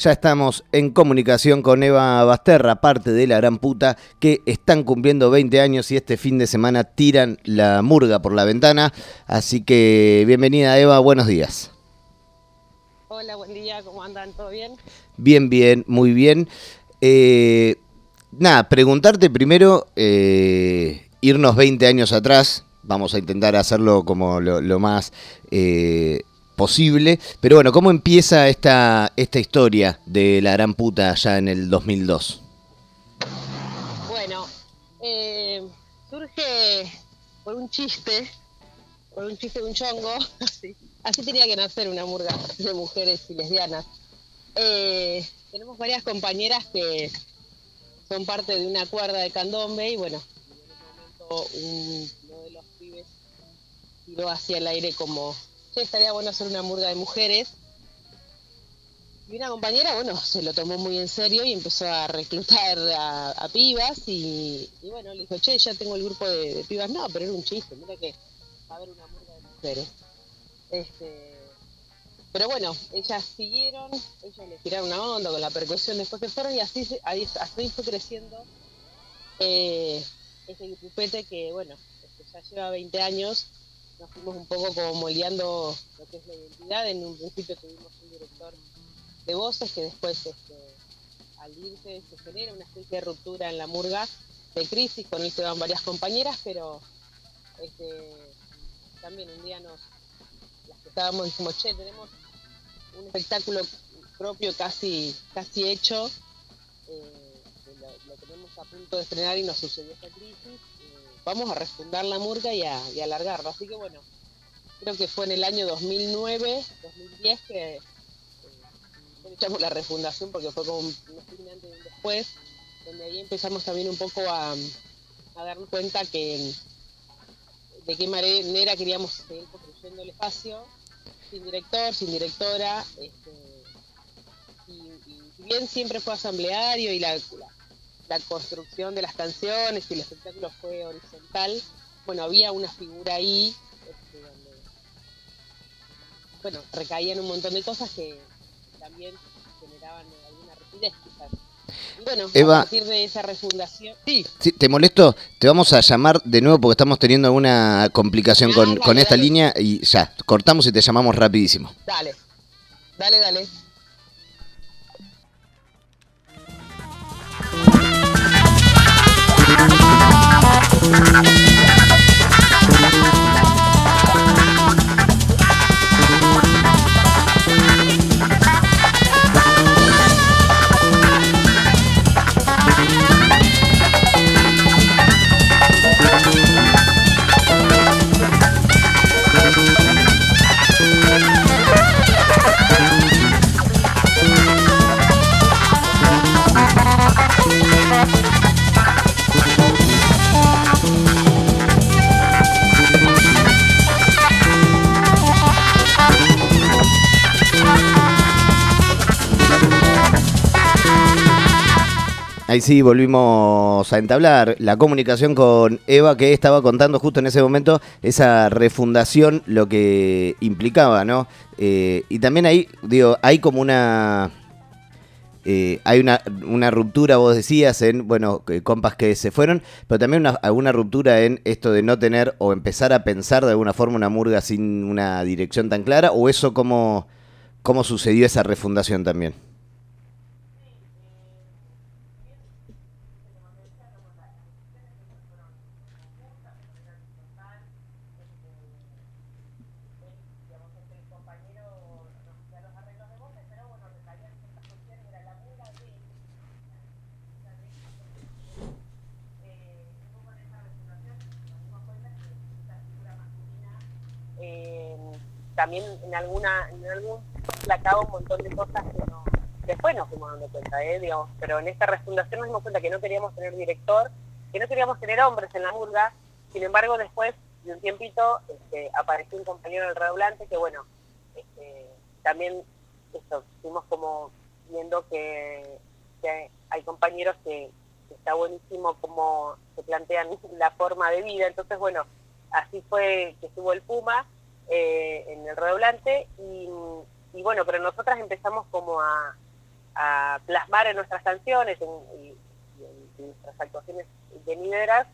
Ya estamos en comunicación con Eva Basterra, parte de la gran puta, que están cumpliendo 20 años y este fin de semana tiran la murga por la ventana. Así que bienvenida Eva, buenos días. Hola, buen día, ¿cómo andan? ¿Todo bien? Bien, bien, muy bien. Eh, nada, preguntarte primero, eh, irnos 20 años atrás, vamos a intentar hacerlo como lo, más eh, posible, pero bueno, ¿cómo empieza esta, esta historia de la gran puta ya en el 2002? Bueno, eh, surge por un chiste, por un chiste de un chongo, así, tenía que nacer una murga de mujeres y lesbianas. Eh, tenemos varias compañeras que son parte de una cuerda de candombe y bueno, uno de los pibes tiró hacia el aire como, che, estaría bueno hacer una murga de mujeres. Y una compañera, bueno, se lo tomó muy en serio y empezó a reclutar a, pibas y, bueno, le dijo, che, ya tengo el grupo de, pibas. No, pero era un chiste, mira que va a haber una murga de mujeres. Este, pero bueno, ellas siguieron, ellas le tiraron una onda con la percusión después que fueron y así, así fue creciendo eh, ese grupete que, bueno, este, ya lleva 20 años, nos fuimos un poco como moldeando lo que es la identidad. En un principio tuvimos un director de voces que después, este, al irse, se genera una especie de ruptura en la murga de crisis, con él se van varias compañeras, pero este, también un día nos, las que estábamos, dijimos, che, tenemos un espectáculo propio casi, casi hecho. Eh, lo, tenemos a punto de estrenar y nos sucedió esta crisis. Vamos a refundar la murga y a, y. Así que bueno, creo que fue en el año 2009, 2010 que eh, echamos la refundación porque fue como un, antes y un después, donde ahí empezamos también un poco a, a cuenta que de qué manera queríamos seguir construyendo el espacio, sin director, sin directora, este, y, bien siempre fue asambleario y la construcción de las canciones y el espectáculo fue horizontal, bueno, había una figura ahí este, donde, bueno, recaían un montón de cosas que también generaban alguna rigidez quizás. Bueno, a partir de esa refundación... Sí. ¿Te molesto? Te vamos a llamar de nuevo porque estamos teniendo alguna complicación con, con esta línea y ya, cortamos y te llamamos rapidísimo. Dale, dale, dale. Música Ahí sí volvimos a entablar la comunicación con Eva que estaba contando justo en ese momento esa refundación, lo que implicaba, ¿no? Eh, y también ahí, digo, hay como una... Eh, hay una, ruptura, vos decías, en, bueno, compas que se fueron, pero también una, alguna ruptura en esto de no tener o empezar a pensar de alguna forma una murga sin una dirección tan clara, o eso cómo, cómo sucedió esa refundación también. También en alguna en algún placado un montón de cosas que después nos fuimos dando cuenta, ¿eh? Pero en esta refundación nos dimos cuenta que no queríamos tener director, que no queríamos tener hombres en la murga, sin embargo después de un tiempito este, apareció un compañero del redoblante que bueno, este, también esto, fuimos como viendo que, hay compañeros que, que, está buenísimo como se plantean la forma de vida, entonces bueno, así fue que estuvo el Puma, eh, en el redoblante y, bueno, pero nosotras empezamos como a, plasmar en nuestras canciones y en, nuestras actuaciones venideras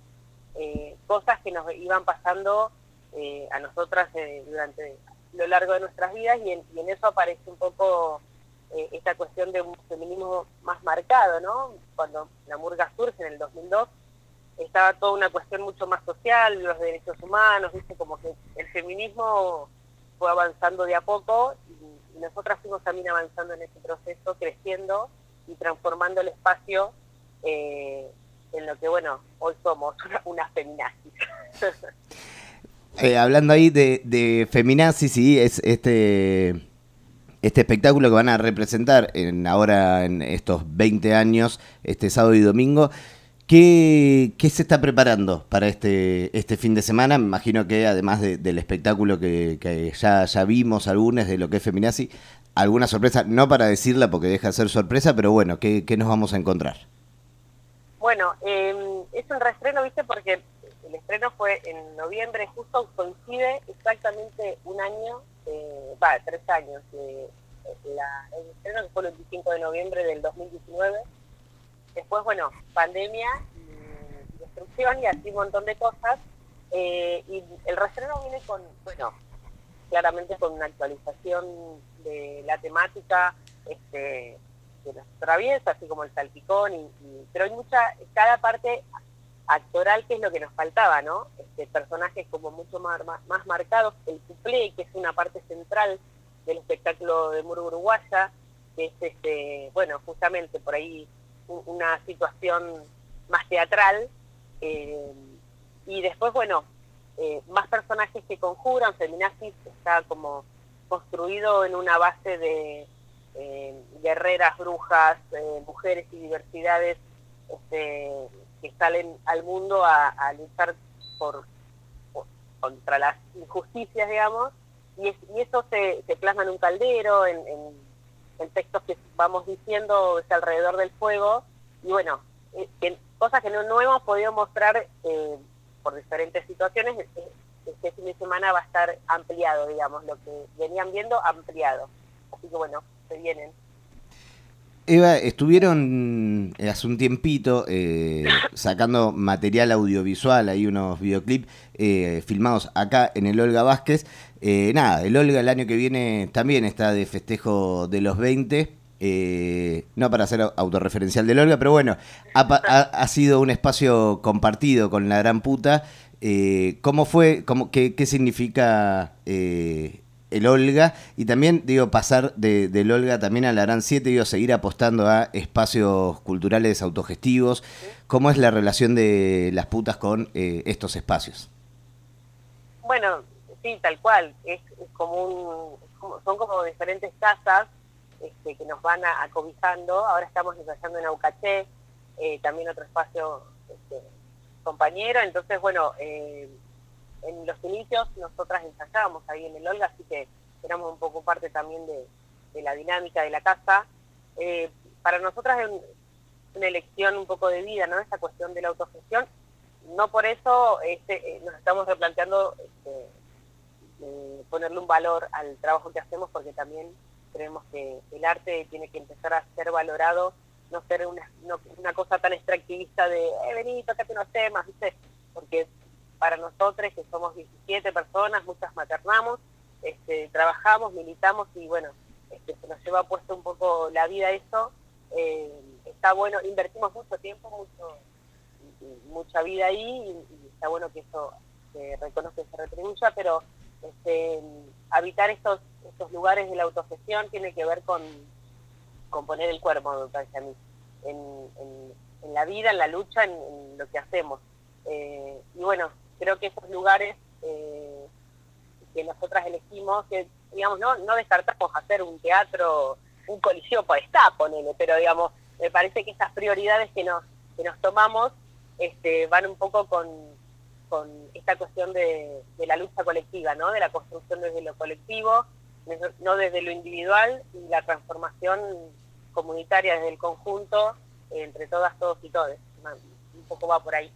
eh, cosas que nos iban pasando eh, a nosotras eh, durante lo largo de nuestras vidas y en, eso aparece un poco esta cuestión de un feminismo más marcado, ¿no? Cuando la murga surge en el 2002 estaba toda una cuestión mucho más social, los derechos humanos, ¿viste? Como que el feminismo fue avanzando de a poco y, nosotras fuimos también avanzando en ese proceso, creciendo y transformando el espacio eh, en lo que, bueno, hoy somos unas feminazis. Eh, hablando ahí de, de feminazis, sí, es este, este espectáculo que van a representar en, ahora en estos 20 años, este sábado y domingo. ¿Qué, se está preparando para este, este fin de semana? Me imagino que además del espectáculo que, ya, ya vimos algunas de lo que es Feminazi, alguna sorpresa, no para decirla porque deja de ser sorpresa, pero bueno, ¿qué, nos vamos a encontrar? Bueno, em, es un reestreno, ¿viste? Porque el estreno fue en noviembre, justo coincide exactamente un año, eh, va, tres años. de el estreno que fue el 25 de noviembre del 2019 Después, bueno, pandemia y destrucción y así un montón de cosas. Eh, y el restreno viene con, bueno, claramente con una actualización de la temática este, de las traviesas, así como el salpicón, y, pero hay mucha, cada parte actoral que es lo que nos faltaba, ¿no? Este, personajes como mucho más, más, marcados, el cuplé, que es una parte central del espectáculo de Muro Uruguaya, que es, este, bueno, justamente por ahí una situación más teatral. Eh, y después, bueno, eh, más personajes que conjuran, Feminazis está como construido en una base de eh, guerreras, brujas, mujeres y diversidades este, que salen al mundo a, luchar por, contra las injusticias, digamos, y, eso se, plasma en un caldero, en textos que vamos diciendo es alrededor del fuego, y bueno, eh, cosas que no, hemos podido mostrar eh, por diferentes situaciones, eh, este fin de semana va a estar ampliado, digamos, lo que venían viendo ampliado. Así que bueno, se vienen. Eva, estuvieron hace un tiempito sacando material audiovisual, hay unos videoclips filmados acá en el Olga Vázquez. Eh, nada, el Olga el año que viene también está de festejo de los 20. Eh, no para ser autorreferencial del Olga, pero bueno, ha, sido un espacio compartido con la gran puta. Eh, ¿Cómo fue? Cómo, qué, significa el Olga? Y también, digo, pasar de, del Olga también a la Gran 7, digo, seguir apostando a espacios culturales autogestivos. ¿Cómo es la relación de las putas con estos espacios? Bueno, sí, tal cual. Es, como son como diferentes casas este, que nos van acobijando. Ahora estamos ensayando en Aucaché, eh, también otro espacio este, compañero. Entonces, bueno, eh, en los inicios nosotras ensayábamos ahí en el Olga, así que éramos un poco parte también de, la dinámica de la casa. Eh, para nosotras es una elección un poco de vida, ¿no? Esta cuestión de la autogestión. No por eso este, nos estamos replanteando ponerle un valor al trabajo que hacemos porque también creemos que el arte tiene que empezar a ser valorado, no ser una, cosa tan extractivista de, eh, vení, tócate unos temas, ¿viste? Porque para nosotros, que somos 17 personas, muchas maternamos, este, trabajamos, militamos y bueno, este, se nos lleva puesto un poco la vida eso. Eh, está bueno, invertimos mucho tiempo, mucho, mucha vida ahí y, está bueno que eso se reconozca y se retribuya, pero este, habitar estos, estos lugares de la autogestión tiene que ver con, con poner el cuerpo, me en, la vida, en la lucha, en, lo que hacemos. Eh, y bueno, creo que esos lugares eh, que nosotras elegimos, que digamos, no, no descartamos hacer un teatro, un coliseo para estar, ponele, pero digamos, me parece que esas prioridades que nos, que nos tomamos este, van un poco con, con esta cuestión de, la lucha colectiva, ¿no? de la construcción desde lo colectivo, no desde lo individual, y la transformación comunitaria desde el conjunto, entre todas, todos y todes. Un poco va por ahí.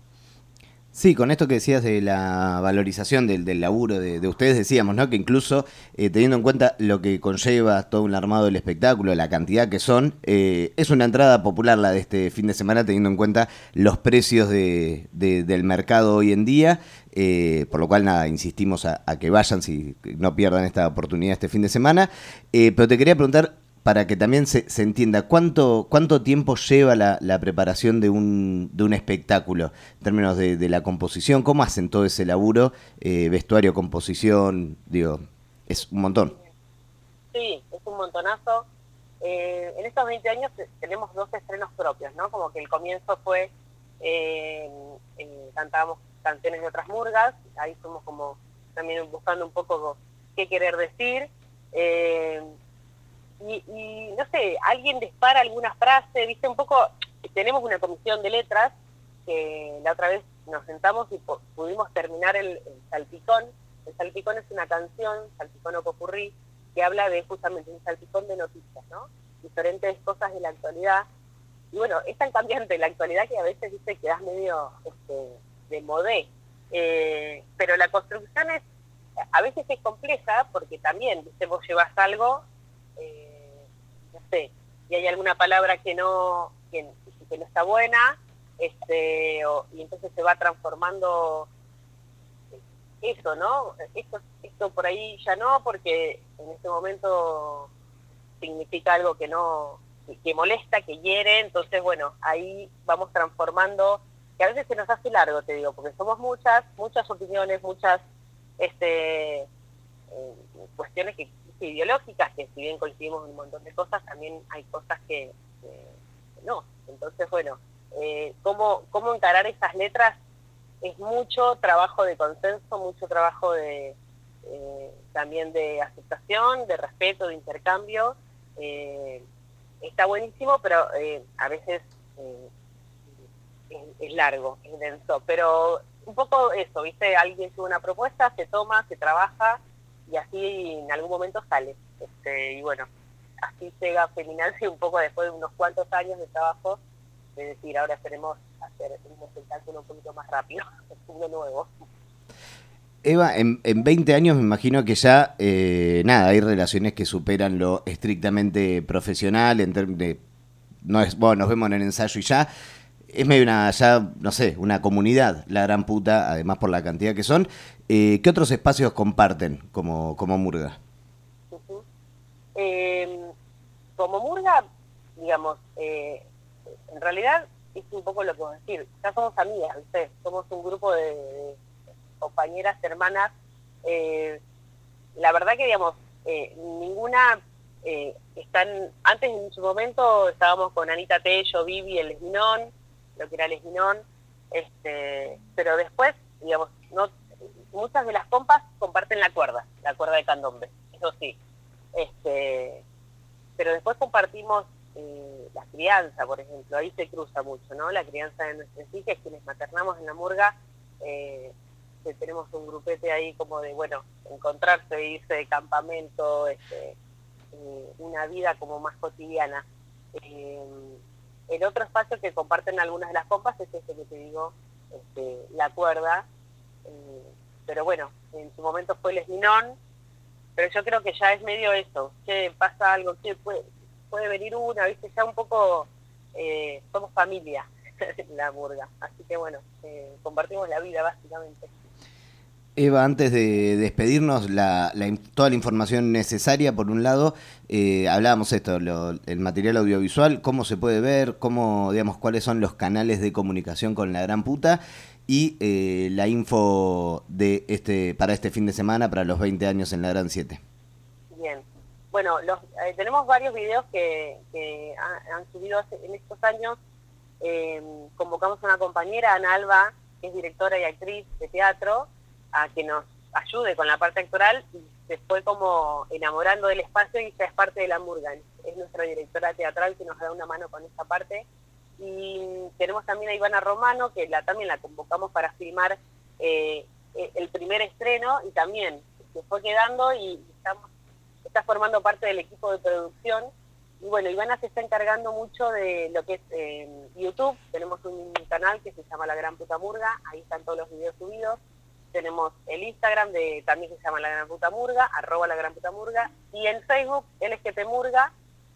Sí, con esto que decías de la valorización del, del laburo de, ustedes, decíamos, ¿no? Que incluso eh, teniendo en cuenta lo que conlleva todo un armado del espectáculo, la cantidad que son, eh, es una entrada popular la de este fin de semana, teniendo en cuenta los precios de, del mercado hoy en día. Eh, por lo cual, nada, insistimos a, a, que vayan si no pierdan esta oportunidad este fin de semana. pero te quería preguntar, para que también se, se entienda, ¿cuánto, ¿cuánto tiempo lleva la, la, preparación de un, de un espectáculo en términos de, de la composición? ¿Cómo hacen todo ese laburo? Eh, vestuario, composición, digo, es un montón. Sí, es un montonazo. Eh, en estos 20 años tenemos dos estrenos propios, ¿no? Como que el comienzo fue, eh, cantábamos canciones de otras murgas, ahí fuimos como también buscando un poco qué querer decir. Eh, y, no sé, alguien dispara alguna frase, viste, un poco, tenemos una comisión de letras que la otra vez nos sentamos y pudimos terminar el, salpicón. El salpicón es una canción, salpicón o popurrí, que habla de justamente un salpicón de noticias, ¿no? Diferentes cosas de la actualidad. Y bueno, es tan cambiante la actualidad que a veces, viste, quedas medio este, de modé. Eh, pero la construcción es, a veces es compleja porque también, viste, vos llevas algo no sé, y hay alguna palabra que no, que, no está buena, este, y entonces se va transformando eso, ¿no? Esto, esto por ahí ya no, porque en este momento significa algo que no, que molesta, que hiere, entonces bueno, ahí vamos transformando, que a veces se nos hace largo, te digo, porque somos muchas, muchas opiniones, muchas este, eh, cuestiones que ideológicas, que si bien coincidimos un montón de cosas, también hay cosas que, no. Entonces, bueno, eh, ¿cómo, ¿cómo encarar esas letras? Es mucho trabajo de consenso, mucho trabajo de eh, también de aceptación, de respeto, de intercambio. Eh, está buenísimo, pero a veces es, es, largo, es denso. Pero un poco eso, ¿viste? Alguien sube una propuesta, se toma, se trabaja y así en algún momento sale. Este, y bueno, así llega a feminarse un poco después de unos cuantos años de trabajo, de decir, ahora queremos hacer un espectáculo un poquito más rápido, de nuevo. Eva, en, en 20 años me imagino que ya, eh, nada, hay relaciones que superan lo estrictamente profesional, en términos de, no es, bueno, nos vemos en el ensayo y ya, es medio una, ya, no sé, una comunidad, la gran puta, además por la cantidad que son. Eh, ¿Qué otros espacios comparten como, como Murga? Em, como Murga, digamos, eh, en realidad es un poco lo que a decir, ya somos amigas, ¿viste? Somos un grupo de, compañeras, hermanas. Eh, la verdad que, digamos, ninguna están, antes en su momento estábamos con Anita Tello, Vivi, el Esminón, lo que era el este, pero después, digamos, no muchas de las compas comparten la cuerda, la cuerda de candombe, eso sí. Este, pero después compartimos eh, la crianza, por ejemplo, ahí se cruza mucho, ¿no? La crianza de nuestras hijas, quienes maternamos en la murga, eh, tenemos un grupete ahí como de, bueno, encontrarse, irse de campamento, este, eh, una vida como más cotidiana. El otro espacio que comparten algunas de las compas es ese que te digo, este, la cuerda, pero bueno, en su momento fue el Esminón, pero yo creo que ya es medio eso, que pasa algo, que puede, puede venir una, viste, ya un poco eh, somos familia, la burga, así que bueno, eh, compartimos la vida básicamente. Eva, antes de despedirnos, la, toda la información necesaria, por un lado, eh, hablábamos esto, el material audiovisual, cómo se puede ver, cómo, digamos, cuáles son los canales de comunicación con la gran puta, y eh, la info de este para este fin de semana para los 20 años en la Gran 7. Bien. Bueno, los, eh, tenemos varios videos que, han, subido en estos años. Em, convocamos a una compañera, Ana Alba, que es directora y actriz de teatro, a que nos ayude con la parte actoral y se fue como enamorando del espacio y ya es parte de la Murgan. Es nuestra directora teatral que nos da una mano con esta parte y tenemos también a Ivana Romano, que la, también la convocamos para filmar eh, eh, el primer estreno y también se fue quedando y estamos, está formando parte del equipo de producción y bueno, Ivana se está encargando mucho de lo que es eh, YouTube. Tenemos un canal que se llama La Gran Puta Murga, ahí están todos los videos subidos. Tenemos el Instagram de también se llama La Gran Puta Murga, arroba La Gran Puta Murga. Y en Facebook, LGT Murga,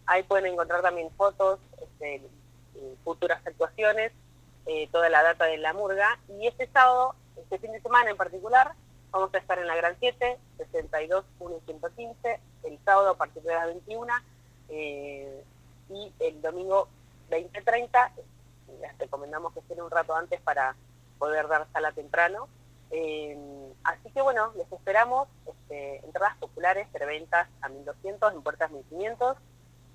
ahí pueden encontrar también fotos, este, futuras actuaciones, eh, toda la data de la murga. Y este sábado, este fin de semana en particular, vamos a estar en la Gran 7, 62 115, el sábado a partir de las 21 eh, y el domingo 20.30 les recomendamos que estén un rato antes para poder dar sala temprano. Eh, así que bueno, les esperamos este, entradas populares, preventas a 1200, en puertas 1500.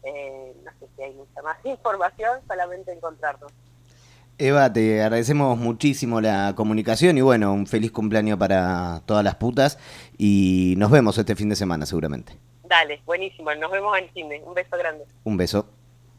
Eh, no sé si hay mucha más información, solamente encontrarnos. Eva, te agradecemos muchísimo la comunicación y bueno, un feliz cumpleaños para todas las putas y nos vemos este fin de semana seguramente. Dale, buenísimo. Nos vemos en el cine. Un beso grande. Un beso.